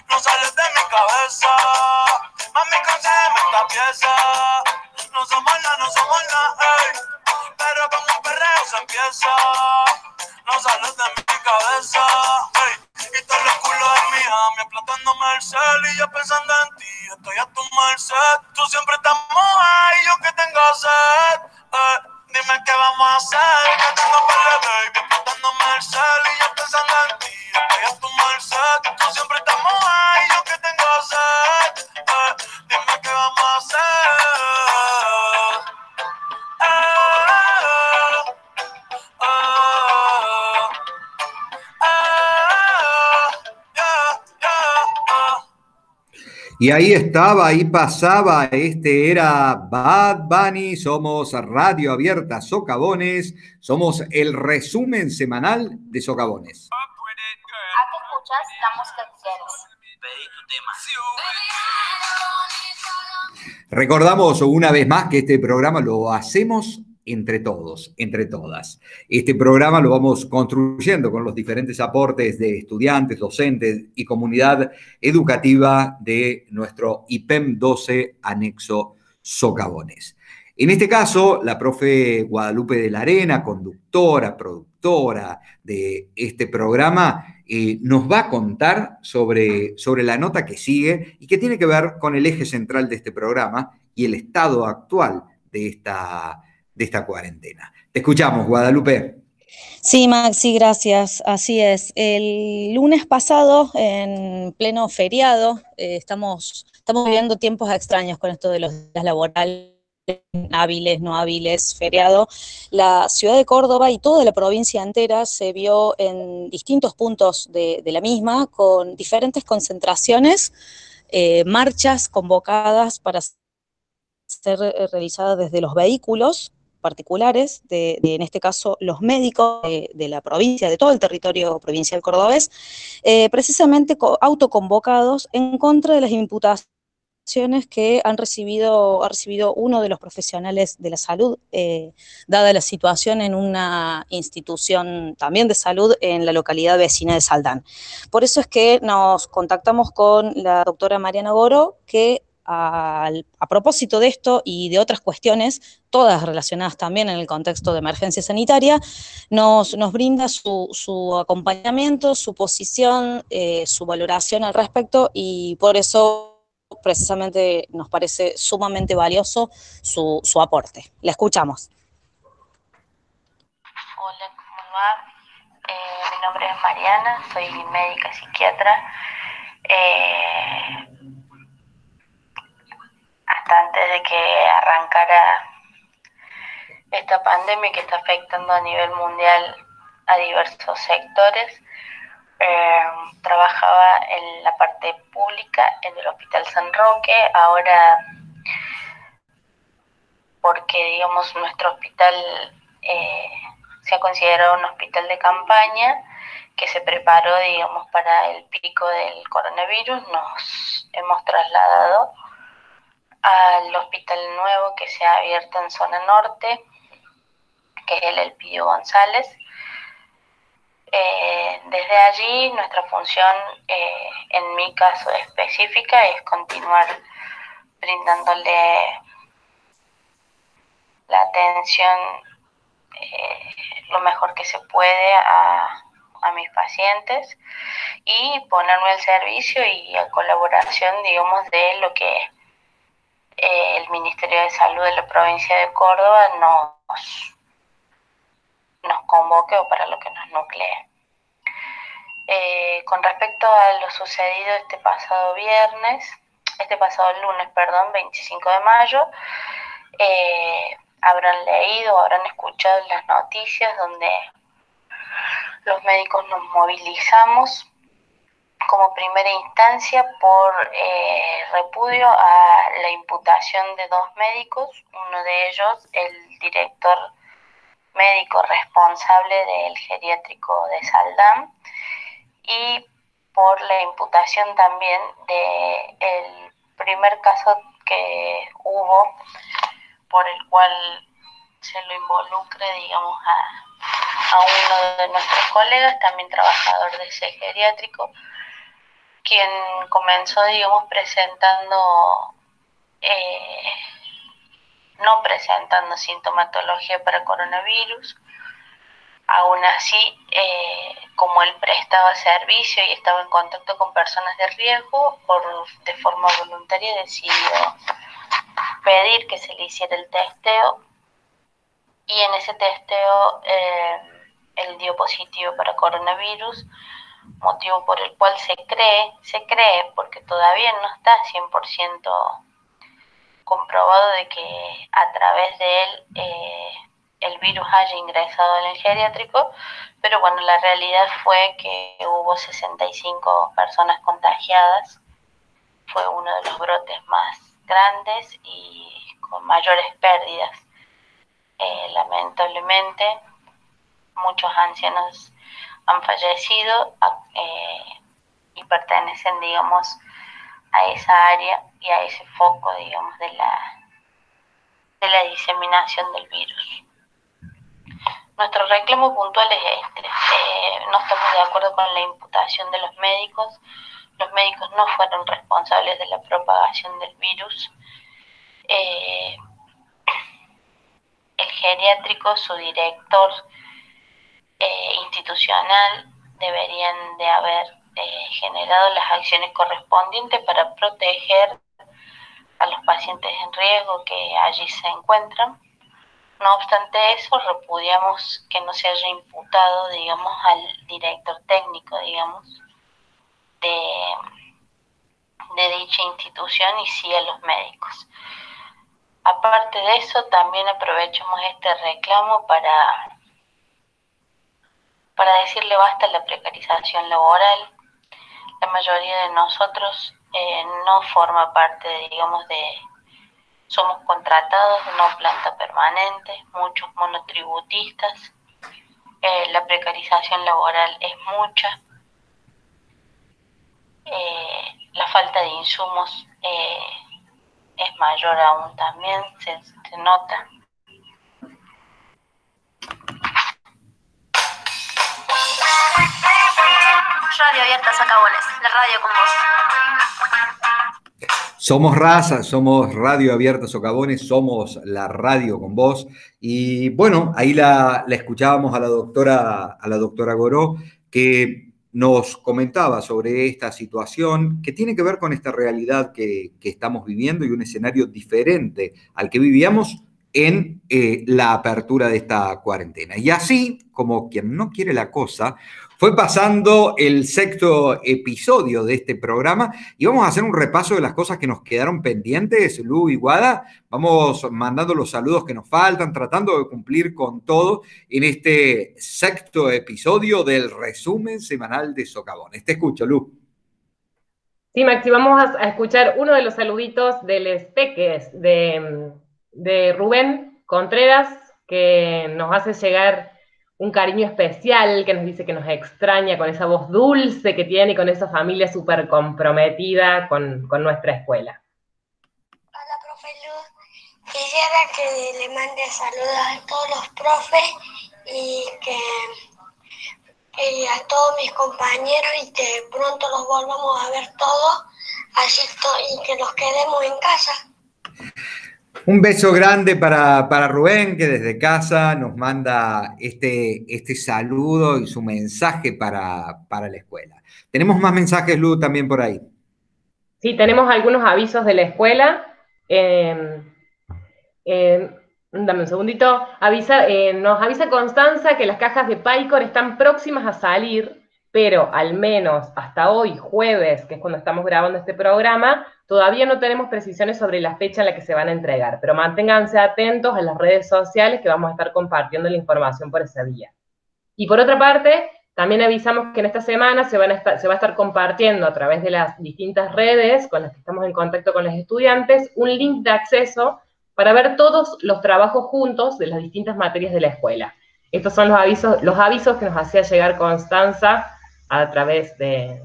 No sales Y ahí estaba, ahí pasaba, este era Bad Bunny, somos Radio Abierta Socavones, somos el resumen semanal de Socavones. Aquí escuchas la música que quieres. Pedí tu tema. Recordamos una vez más que este programa lo hacemos entre todos, entre todas. Este programa lo vamos construyendo con los diferentes aportes de estudiantes, docentes y comunidad educativa de nuestro IPEM 12 anexo Socavones. En este caso, la profe Guadalupe de la Arena, conductora, productora de este programa, eh, nos va a contar sobre, sobre la nota que sigue y que tiene que ver con el eje central de este programa y el estado actual de esta, de esta cuarentena. Te escuchamos, Guadalupe. Sí, Maxi, gracias. Así es. El lunes pasado, en pleno feriado, eh, estamos, estamos viviendo tiempos extraños con esto de los días laborales hábiles, no hábiles, feriado, la ciudad de Córdoba y toda la provincia entera se vio en distintos puntos de, la misma, con diferentes concentraciones, eh, marchas convocadas para ser eh, realizadas desde los vehículos particulares, de, en este caso los médicos de, de, la provincia, de todo el territorio provincial cordobés, eh, precisamente autoconvocados en contra de las imputaciones que han recibido, ha recibido uno de los profesionales de la salud, eh, dada la situación en una institución también de salud en la localidad vecina de Saldán. Por eso es que nos contactamos con la doctora Mariana Goro, que a, propósito de esto y de otras cuestiones, todas relacionadas también en el contexto de emergencia sanitaria, nos, brinda su, acompañamiento, su posición, eh, su valoración al respecto y por eso precisamente nos parece sumamente valioso su, aporte. La escuchamos. Hola, ¿cómo va? Eh, mi nombre es Mariana, soy médica psiquiatra. Eh, antes de que arrancara esta pandemia que está afectando a nivel mundial a diversos sectores, eh, trabajaba en la parte pública en el Hospital San Roque, ahora porque digamos nuestro hospital eh, se ha considerado un hospital de campaña que se preparó digamos para el pico del coronavirus, nos hemos trasladado al hospital nuevo que se ha abierto en zona norte, que es el Elpidio González, eh, desde allí nuestra función, eh, en mi caso específica, es continuar brindándole la atención eh, lo mejor que se puede a, a, mis pacientes y ponerme al servicio y a colaboración, digamos, de lo que el Ministerio de Salud de la provincia de Córdoba nos nos convoque o para lo que nos nuclee. Eh, con respecto a lo sucedido este pasado viernes, este pasado lunes, perdón, 25 de mayo, eh, habrán leído, habrán escuchado las noticias donde los médicos nos movilizamos como primera instancia por eh, repudio a la imputación de dos médicos, uno de ellos el director médico responsable del geriátrico de Saldán y por la imputación también de el primer caso que hubo por el cual se lo involucre digamos a, a uno de nuestros colegas también trabajador de ese geriátrico quien comenzó, digamos, presentando, eh, no presentando sintomatología para coronavirus. Aún así, eh, como él prestaba servicio y estaba en contacto con personas de riesgo, por, de forma voluntaria decidió pedir que se le hiciera el testeo y en ese testeo eh, él dio positivo para coronavirus, motivo por el cual se cree, se cree porque todavía no está 100% comprobado de que a través de él eh, el virus haya ingresado en el geriátrico, pero bueno, la realidad fue que hubo 65 personas contagiadas, fue uno de los brotes más grandes y con mayores pérdidas. Eh, lamentablemente, muchos ancianos han fallecido eh, y pertenecen, digamos, a esa área y a ese foco, digamos, de la, de la diseminación del virus. Nuestro reclamo puntual es este. Eh, no estamos de acuerdo con la imputación de los médicos. Los médicos no fueron responsables de la propagación del virus. Eh, el geriátrico, su director eh, institucional, deberían de haber generado las acciones correspondientes para proteger a los pacientes en riesgo que allí se encuentran no obstante eso, repudiamos que no se haya imputado, digamos, al director técnico, digamos, de, de dicha institución y sí a los médicos. Aparte de eso, también aprovechamos este reclamo para, para decirle basta la precarización laboral. La mayoría de nosotros eh, no forma parte, digamos, de somos contratados una planta permanente, muchos monotributistas, eh, la precarización laboral es mucha, eh, la falta de insumos es mayor aún también, se, se nota. Radio Abierta Sacabones, la radio con vos. Somos raza, somos Radio Abierta Socavones, somos la radio con vos. Y bueno, ahí la, escuchábamos a la doctora, a la doctora Goró, que nos comentaba sobre esta situación que tiene que ver con esta realidad que, estamos viviendo y un escenario diferente al que vivíamos en eh, la apertura de esta cuarentena. Y así, como quien no quiere la cosa, fue pasando el sexto episodio de este programa y vamos a hacer un repaso de las cosas que nos quedaron pendientes, Lu y Guada. Vamos mandando los saludos que nos faltan, tratando de cumplir con todo en este sexto episodio del resumen semanal de Socavón. Te escucho, Lu. Sí, Maxi, vamos a escuchar uno de los saluditos del de, de Rubén Contreras, que nos hace llegar un cariño especial, que nos dice que nos extraña con esa voz dulce que tiene y con esa familia súper comprometida con, nuestra escuela. Hola, profe Luz. Quisiera que le mande saludos a todos los profes y que a todos mis compañeros y que pronto los volvamos a ver todos, así y que nos quedemos en casa. Un beso grande para, Rubén, que desde casa nos manda este, este saludo y su mensaje para, la escuela. Tenemos más mensajes, Lu, también por ahí. Sí, tenemos algunos avisos de la escuela. Em, em, dame un segundito. Avisa, eh, nos avisa Constanza que las cajas de Pycor están próximas a salir pero al menos hasta hoy, jueves, que es cuando estamos grabando este programa, todavía no tenemos precisiones sobre la fecha en la que se van a entregar, pero manténganse atentos a las redes sociales que vamos a estar compartiendo la información por esa vía. Y por otra parte, también avisamos que en esta semana se, van va a estar compartiendo a través de las distintas redes con las que estamos en contacto con los estudiantes un link de acceso para ver todos los trabajos juntos de las distintas materias de la escuela. Estos son los avisos, los avisos que nos hacía llegar Constanza a través de,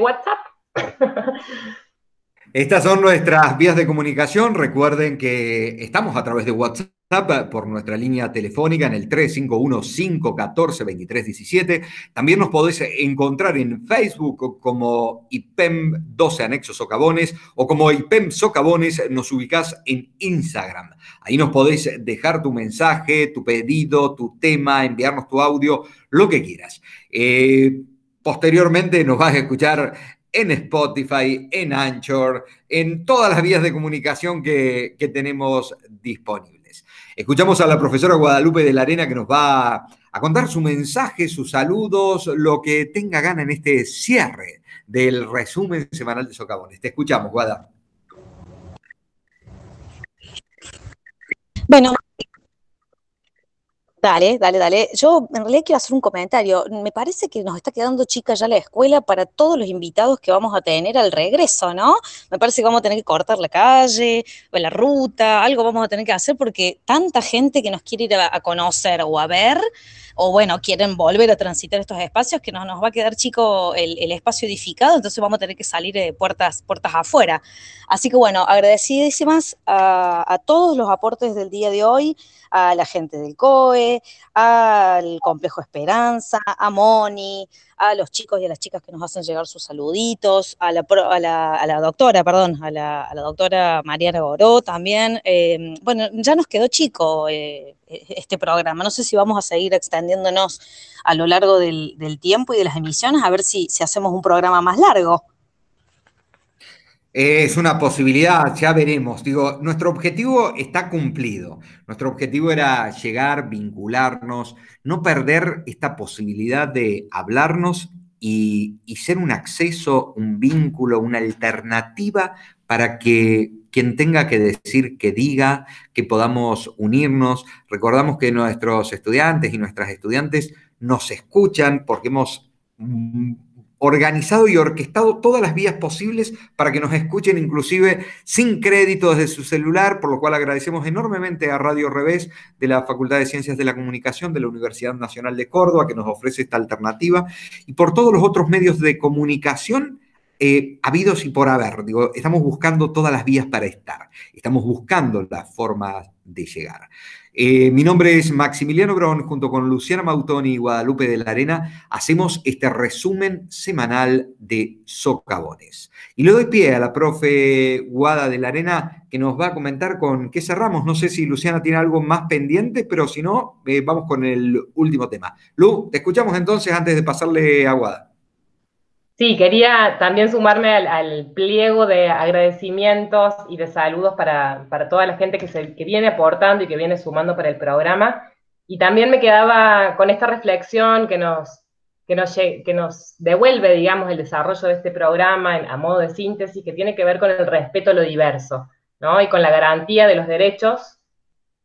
WhatsApp. Estas son nuestras vías de comunicación. Recuerden que estamos a través de WhatsApp por nuestra línea telefónica en el 351-514-2317. También nos podéis encontrar en Facebook como IPEM 12 Anexos Socavones o como IPEM Socavones nos ubicás en Instagram. Ahí nos podéis dejar tu mensaje, tu pedido, tu tema, enviarnos tu audio, lo que quieras. Eh, posteriormente nos vas a escuchar en Spotify, en Anchor, en todas las vías de comunicación que, tenemos disponibles. Escuchamos a la profesora Guadalupe de la Arena que nos va a contar su mensaje, sus saludos, lo que tenga gana en este cierre del resumen semanal de Socavones. Te escuchamos, Guada. Bueno, Dale, dale, dale. Yo en realidad quiero hacer un comentario. Me parece que nos está quedando chica ya la escuela para todos los invitados que vamos a tener al regreso, ¿no? Me parece que vamos a tener que cortar la calle la ruta, algo vamos a tener que hacer porque tanta gente que nos quiere ir a, conocer o a ver, o bueno, quieren volver a transitar estos espacios, que no, nos va a quedar chico el, espacio edificado, entonces vamos a tener que salir de puertas, puertas afuera. Así que bueno, agradecidísimas a todos los aportes del día de hoy, a la gente del COE, al Complejo Esperanza, a Moni, a los chicos y a las chicas que nos hacen llegar sus saluditos, a la, a la, a la doctora, perdón, a la, doctora Mariana Goró también. Eh, bueno, ya nos quedó chico eh, este programa. No sé si vamos a seguir extendiéndonos a lo largo del, del tiempo y de las emisiones, a ver si, si hacemos un programa más largo. Es una posibilidad, ya veremos. Digo, nuestro objetivo está cumplido. Nuestro objetivo era llegar, vincularnos, no perder esta posibilidad de hablarnos y, y ser un acceso, un vínculo, una alternativa para que quien tenga que decir que diga, que podamos unirnos. Recordamos que nuestros estudiantes y nuestras estudiantes nos escuchan porque hemos mm, organizado y orquestado todas las vías posibles para que nos escuchen inclusive sin crédito desde su celular, por lo cual agradecemos enormemente a Radio Revés de la Facultad de Ciencias de la Comunicación de la Universidad Nacional de Córdoba que nos ofrece esta alternativa y por todos los otros medios de comunicación eh, habidos y por haber. Estamos buscando todas las vías para estar, estamos buscando las formas de llegar. Eh, mi nombre es Maximiliano Grón, junto con Luciana Mautoni y Guadalupe de la Arena, hacemos este resumen semanal de socavones. Y le doy pie a la profe Guada de la Arena, que nos va a comentar con qué cerramos. No sé si Luciana tiene algo más pendiente, pero si no, eh, vamos con el último tema. Lu, te escuchamos entonces antes de pasarle a Guada. Sí, quería también sumarme al, pliego de agradecimientos y de saludos para, para toda la gente que, se, que viene aportando y que viene sumando para el programa. Y también me quedaba con esta reflexión que nos, que nos, que nos devuelve, digamos, el desarrollo de este programa a modo de síntesis, que tiene que ver con el respeto a lo diverso, ¿no? Y con la garantía de los derechos.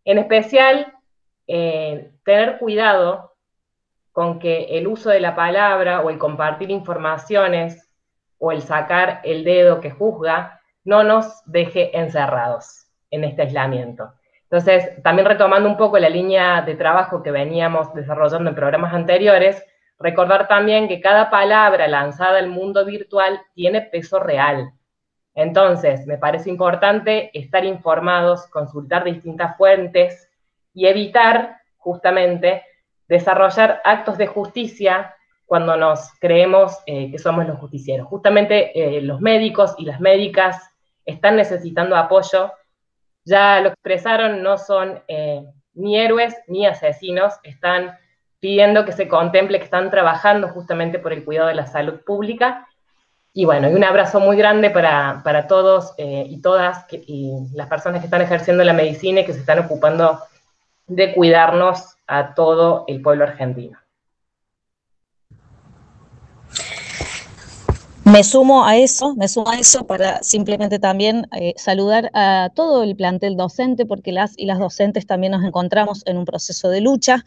En especial, eh, tener cuidado con que el uso de la palabra o el compartir informaciones o el sacar el dedo que juzga no nos deje encerrados en este aislamiento. Entonces, también retomando un poco la línea de trabajo que veníamos desarrollando en programas anteriores, recordar también que cada palabra lanzada al mundo virtual tiene peso real. Entonces, me parece importante estar informados, consultar distintas fuentes y evitar justamente desarrollar actos de justicia cuando nos creemos eh, que somos los justicieros. Justamente eh, los médicos y las médicas están necesitando apoyo, ya lo expresaron, no son eh, ni héroes ni asesinos, están pidiendo que se contemple que están trabajando justamente por el cuidado de la salud pública. Y bueno, y un abrazo muy grande para, para todos y todas y las personas que están ejerciendo la medicina y que se están ocupando de cuidarnos a todo el pueblo argentino. Me sumo a eso, me sumo a eso para simplemente también eh, saludar a todo el plantel docente, porque las y las docentes también nos encontramos en un proceso de lucha.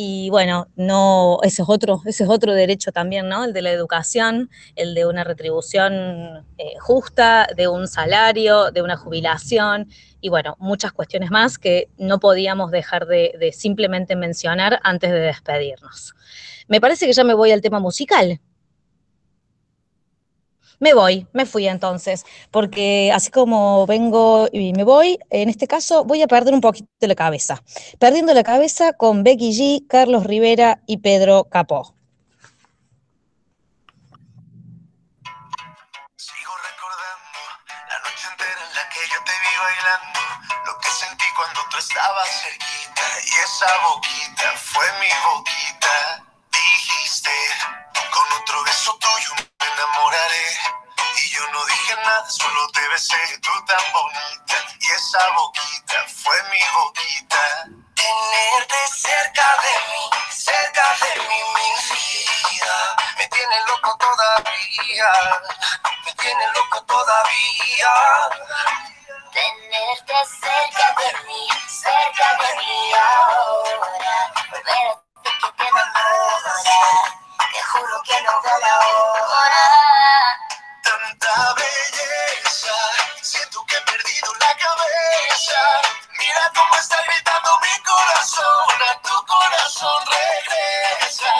Y bueno, no, ese es otro, ese es otro derecho también, ¿no? El de la educación, el de una retribución eh, justa, de un salario, de una jubilación, y bueno, muchas cuestiones más que no podíamos dejar de, de simplemente mencionar antes de despedirnos. Me parece que ya me voy al tema musical. Me voy, me fui entonces, porque así como vengo y me voy, en este caso voy a perder un poquito la cabeza. Perdiendo la cabeza con Becky G, Carlos Rivera y Pedro Capó. Sigo recordando la noche entera en la que yo te vi bailando, lo que sentí cuando tú estabas cerquita y esa boquita fue mi boquita. Solo te besé, tú tan bonita. Y esa boquita fue mi boquita. Tenerte cerca de mí, cerca de mí, mi vida. Me tiene loco todavía, me tiene loco todavía. Tenerte cerca de mí, cerca de mí ahora. Volver a que te enamora. Te juro que no veo la hora. Mira cómo está gritando mi corazón, a tu corazón regresa.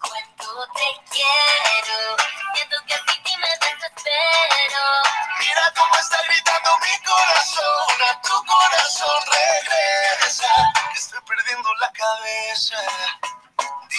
Cuánto te quiero. Siento que sin ti me desespero. Mira cómo está gritando mi corazón, a tu corazón regresa. Que estoy perdiendo la cabeza.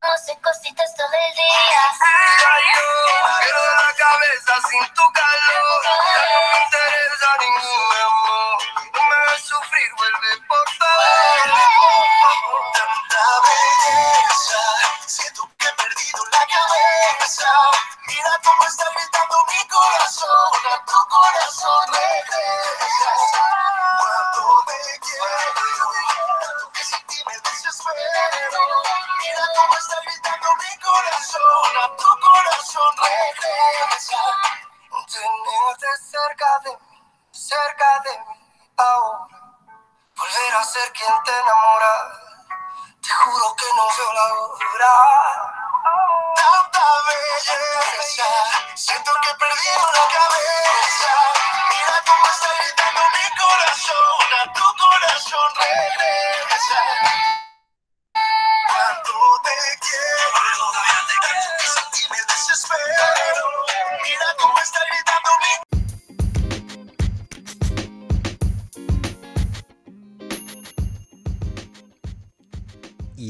a hacer cositas todo el día. Ay, la cabeza sin tu calor. Ya no me interesa ningún amor. No me hagas sufrir, vuelve por favor. Tanta belleza, siento que he perdido la cabeza. Mira cómo está gritando mi corazón, a tu corazón regresa. Cuando me quiero, Mira cómo está gritando mi corazón, a tu corazón regresa. Tenerte cerca de mí, cerca de mí ahora. Volver a ser quien te enamora. Te juro que no veo la hora. Tanta belleza, siento que he perdido la cabeza. Mira cómo está gritando mi corazón, a tu corazón regresa.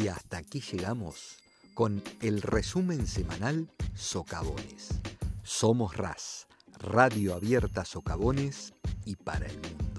Y hasta aquí llegamos con el resumen semanal Socavones. Somos RAS, Radio Abierta Socavones y para el mundo.